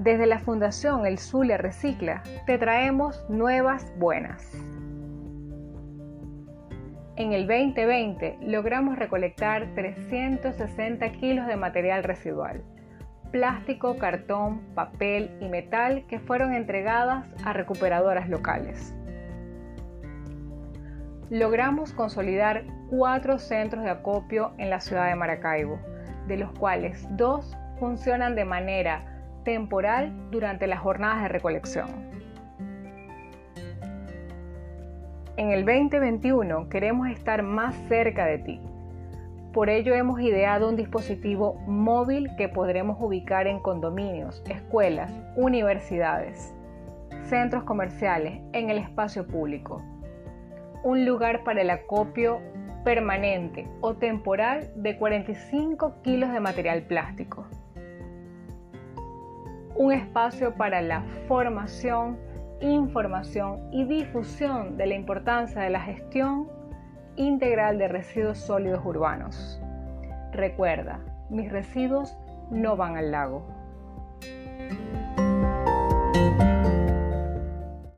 Desde la Fundación El Zulia Recicla te traemos nuevas buenas. En el 2020 logramos recolectar 360 kilos de material residual, plástico, cartón, papel y metal que fueron entregadas a recuperadoras locales. Logramos consolidar cuatro centros de acopio en la ciudad de Maracaibo, de los cuales dos funcionan de manera temporal durante las jornadas de recolección. En el 2021 queremos estar más cerca de ti. Por ello hemos ideado un dispositivo móvil que podremos ubicar en condominios, escuelas, universidades, centros comerciales, en el espacio público. Un lugar para el acopio permanente o temporal de 45 kilos de material plástico un espacio para la formación, información y difusión de la importancia de la gestión integral de residuos sólidos urbanos. Recuerda, mis residuos no van al lago.